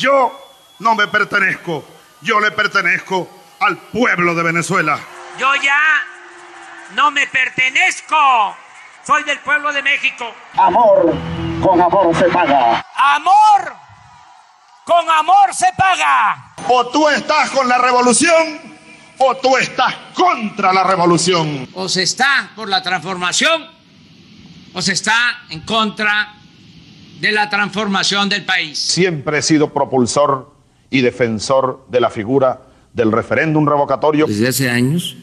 Yo no me pertenezco, yo le pertenezco al pueblo de Venezuela. Yo ya no me pertenezco, soy del pueblo de México. Amor, con amor se paga. Amor, con amor se paga. O tú estás con la revolución o tú estás contra la revolución. O se está por la transformación o se está en contra de la transformación del país. Siempre he sido propulsor y defensor de la figura del referéndum revocatorio. Desde hace años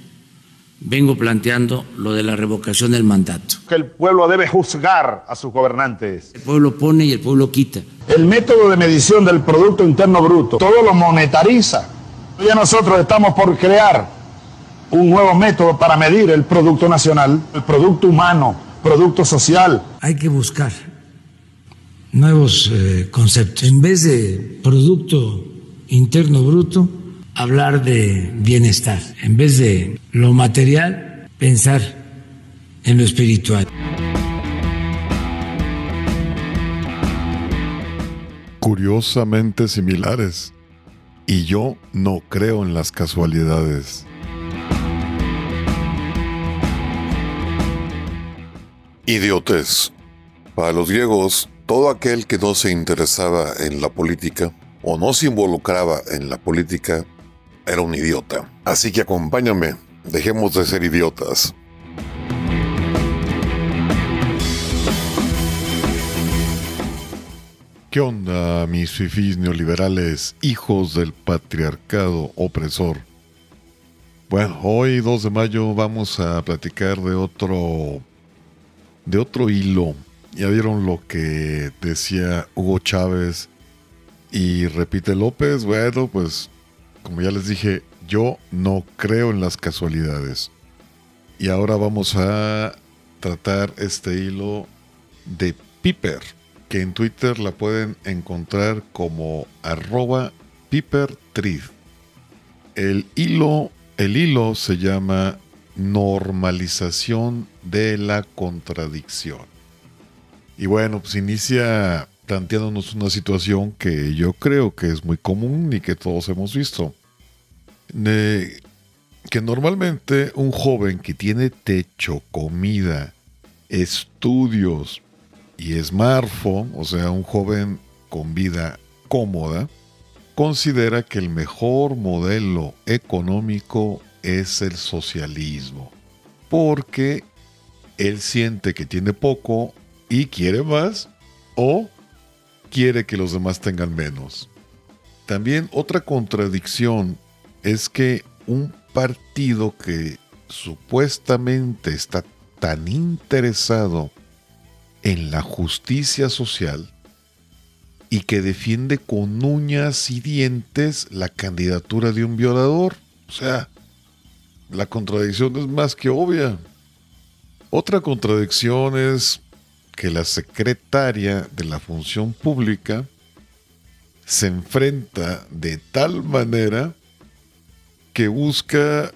vengo planteando lo de la revocación del mandato. Que el pueblo debe juzgar a sus gobernantes. El pueblo pone y el pueblo quita. El método de medición del Producto Interno Bruto, todo lo monetariza. Ya nosotros estamos por crear un nuevo método para medir el Producto Nacional, el Producto Humano, Producto Social. Hay que buscar nuevos eh, conceptos. En vez de Producto Interno Bruto, hablar de bienestar. En vez de lo material, pensar en lo espiritual. Curiosamente similares. Y yo no creo en las casualidades. Idiotes. Para los griegos, todo aquel que no se interesaba en la política o no se involucraba en la política era un idiota. Así que acompáñame, dejemos de ser idiotas. ¿Qué onda, mis fifís neoliberales, hijos del patriarcado opresor? Bueno, hoy 2 de mayo vamos a platicar de otro de otro hilo. Ya vieron lo que decía Hugo Chávez y repite López. Bueno, pues como ya les dije, yo no creo en las casualidades. Y ahora vamos a tratar este hilo de Piper, que en Twitter la pueden encontrar como arroba pipertrid. El hilo, el hilo se llama normalización de la contradicción. Y bueno, pues inicia planteándonos una situación que yo creo que es muy común y que todos hemos visto. que normalmente un joven que tiene techo, comida, estudios y smartphone, o sea, un joven con vida cómoda, considera que el mejor modelo económico es el socialismo, porque él siente que tiene poco y quiere más o quiere que los demás tengan menos. También otra contradicción es que un partido que supuestamente está tan interesado en la justicia social y que defiende con uñas y dientes la candidatura de un violador. O sea, la contradicción es más que obvia. Otra contradicción es que la secretaria de la función pública se enfrenta de tal manera que busca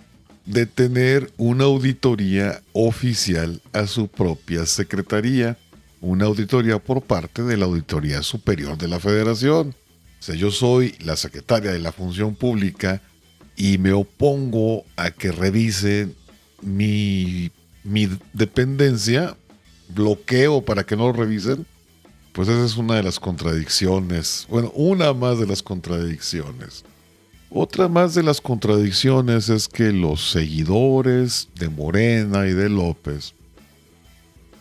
detener una auditoría oficial a su propia secretaría, una auditoría por parte de la Auditoría Superior de la Federación. O sea, yo soy la secretaria de la función pública y me opongo a que revisen mi, mi dependencia bloqueo para que no lo revisen, pues esa es una de las contradicciones. Bueno, una más de las contradicciones. Otra más de las contradicciones es que los seguidores de Morena y de López,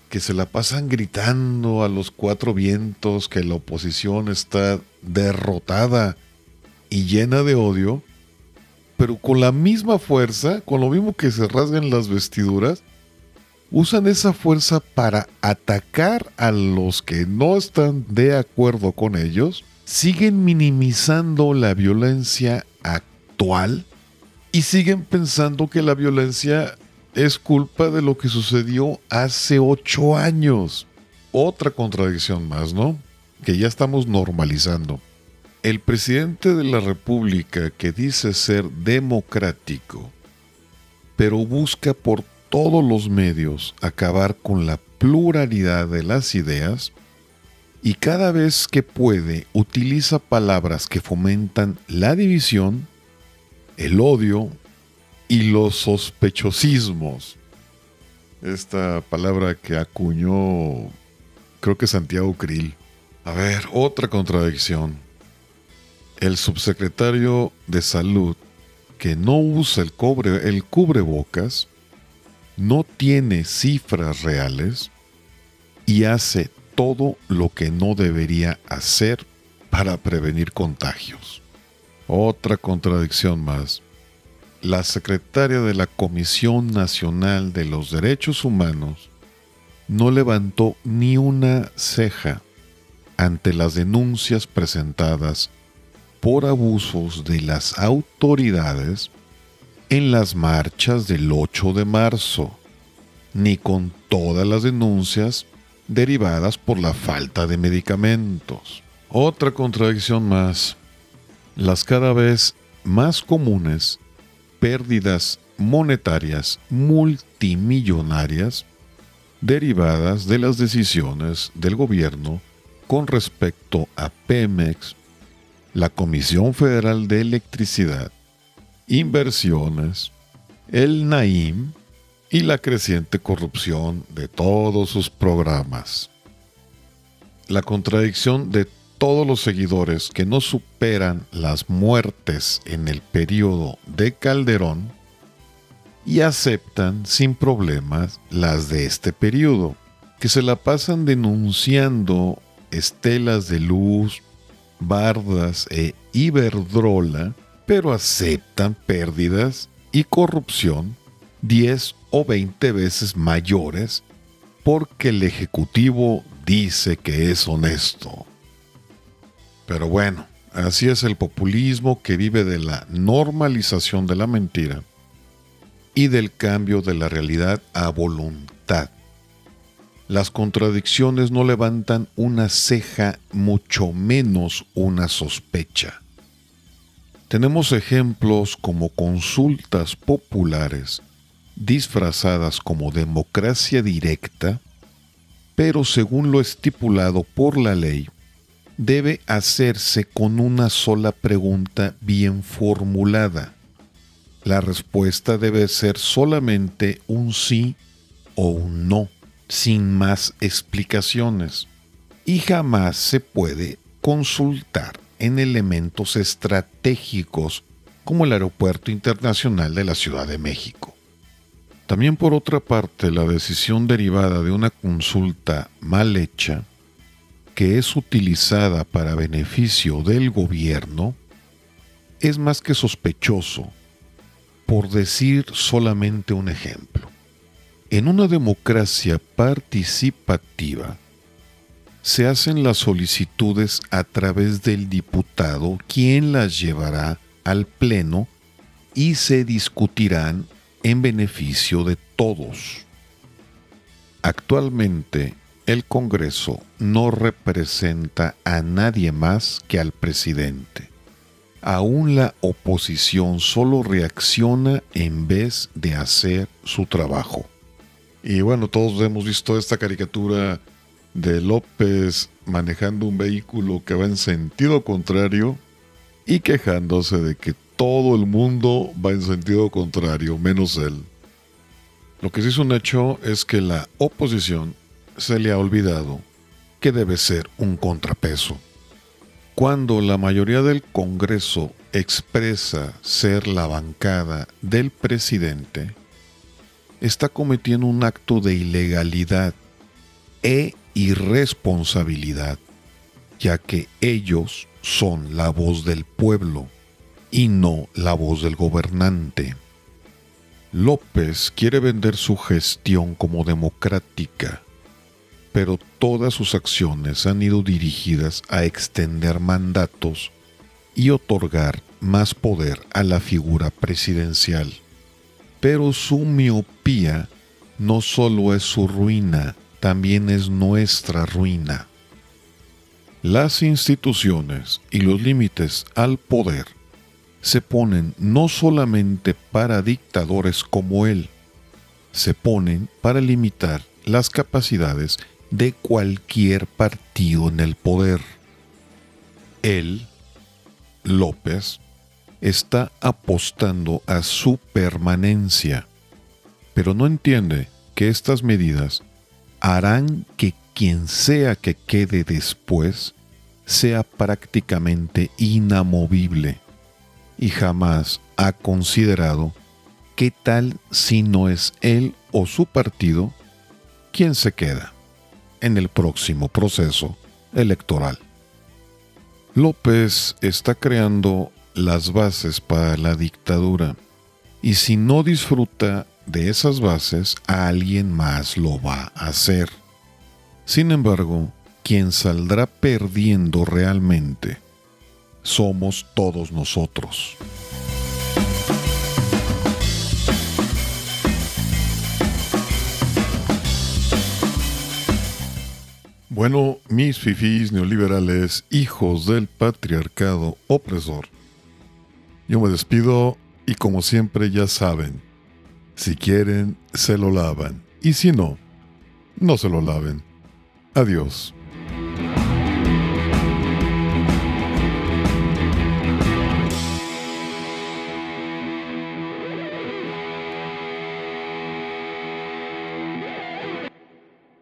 que se la pasan gritando a los cuatro vientos que la oposición está derrotada y llena de odio, pero con la misma fuerza, con lo mismo que se rasgan las vestiduras, usan esa fuerza para atacar a los que no están de acuerdo con ellos, siguen minimizando la violencia actual y siguen pensando que la violencia es culpa de lo que sucedió hace ocho años. Otra contradicción más, ¿no? Que ya estamos normalizando. El presidente de la República que dice ser democrático, pero busca por todos los medios acabar con la pluralidad de las ideas, y cada vez que puede utiliza palabras que fomentan la división, el odio y los sospechosismos. Esta palabra que acuñó, creo que Santiago Krill. A ver, otra contradicción. El subsecretario de Salud, que no usa el, cobre, el cubrebocas, no tiene cifras reales y hace todo lo que no debería hacer para prevenir contagios. Otra contradicción más. La secretaria de la Comisión Nacional de los Derechos Humanos no levantó ni una ceja ante las denuncias presentadas por abusos de las autoridades en las marchas del 8 de marzo, ni con todas las denuncias derivadas por la falta de medicamentos. Otra contradicción más. Las cada vez más comunes pérdidas monetarias multimillonarias derivadas de las decisiones del gobierno con respecto a Pemex, la Comisión Federal de Electricidad, inversiones, el NAIM y la creciente corrupción de todos sus programas. La contradicción de todos los seguidores que no superan las muertes en el periodo de Calderón y aceptan sin problemas las de este periodo, que se la pasan denunciando estelas de luz, bardas e iberdrola, pero aceptan pérdidas y corrupción 10 o 20 veces mayores porque el Ejecutivo dice que es honesto. Pero bueno, así es el populismo que vive de la normalización de la mentira y del cambio de la realidad a voluntad. Las contradicciones no levantan una ceja, mucho menos una sospecha. Tenemos ejemplos como consultas populares disfrazadas como democracia directa, pero según lo estipulado por la ley, debe hacerse con una sola pregunta bien formulada. La respuesta debe ser solamente un sí o un no, sin más explicaciones, y jamás se puede consultar en elementos estratégicos como el Aeropuerto Internacional de la Ciudad de México. También por otra parte, la decisión derivada de una consulta mal hecha, que es utilizada para beneficio del gobierno, es más que sospechoso, por decir solamente un ejemplo. En una democracia participativa, se hacen las solicitudes a través del diputado, quien las llevará al Pleno y se discutirán en beneficio de todos. Actualmente, el Congreso no representa a nadie más que al presidente. Aún la oposición solo reacciona en vez de hacer su trabajo. Y bueno, todos hemos visto esta caricatura de López manejando un vehículo que va en sentido contrario y quejándose de que todo el mundo va en sentido contrario, menos él. Lo que sí es un hecho es que la oposición se le ha olvidado que debe ser un contrapeso. Cuando la mayoría del Congreso expresa ser la bancada del presidente, está cometiendo un acto de ilegalidad e irresponsabilidad, ya que ellos son la voz del pueblo y no la voz del gobernante. López quiere vender su gestión como democrática, pero todas sus acciones han ido dirigidas a extender mandatos y otorgar más poder a la figura presidencial. Pero su miopía no solo es su ruina, también es nuestra ruina. Las instituciones y los límites al poder se ponen no solamente para dictadores como él, se ponen para limitar las capacidades de cualquier partido en el poder. Él, López, está apostando a su permanencia, pero no entiende que estas medidas harán que quien sea que quede después sea prácticamente inamovible y jamás ha considerado qué tal si no es él o su partido quien se queda en el próximo proceso electoral. López está creando las bases para la dictadura y si no disfruta de esas bases, alguien más lo va a hacer. Sin embargo, quien saldrá perdiendo realmente somos todos nosotros. Bueno, mis fifís neoliberales, hijos del patriarcado opresor, yo me despido y como siempre ya saben, si quieren, se lo lavan y si no, no se lo laven. Adiós.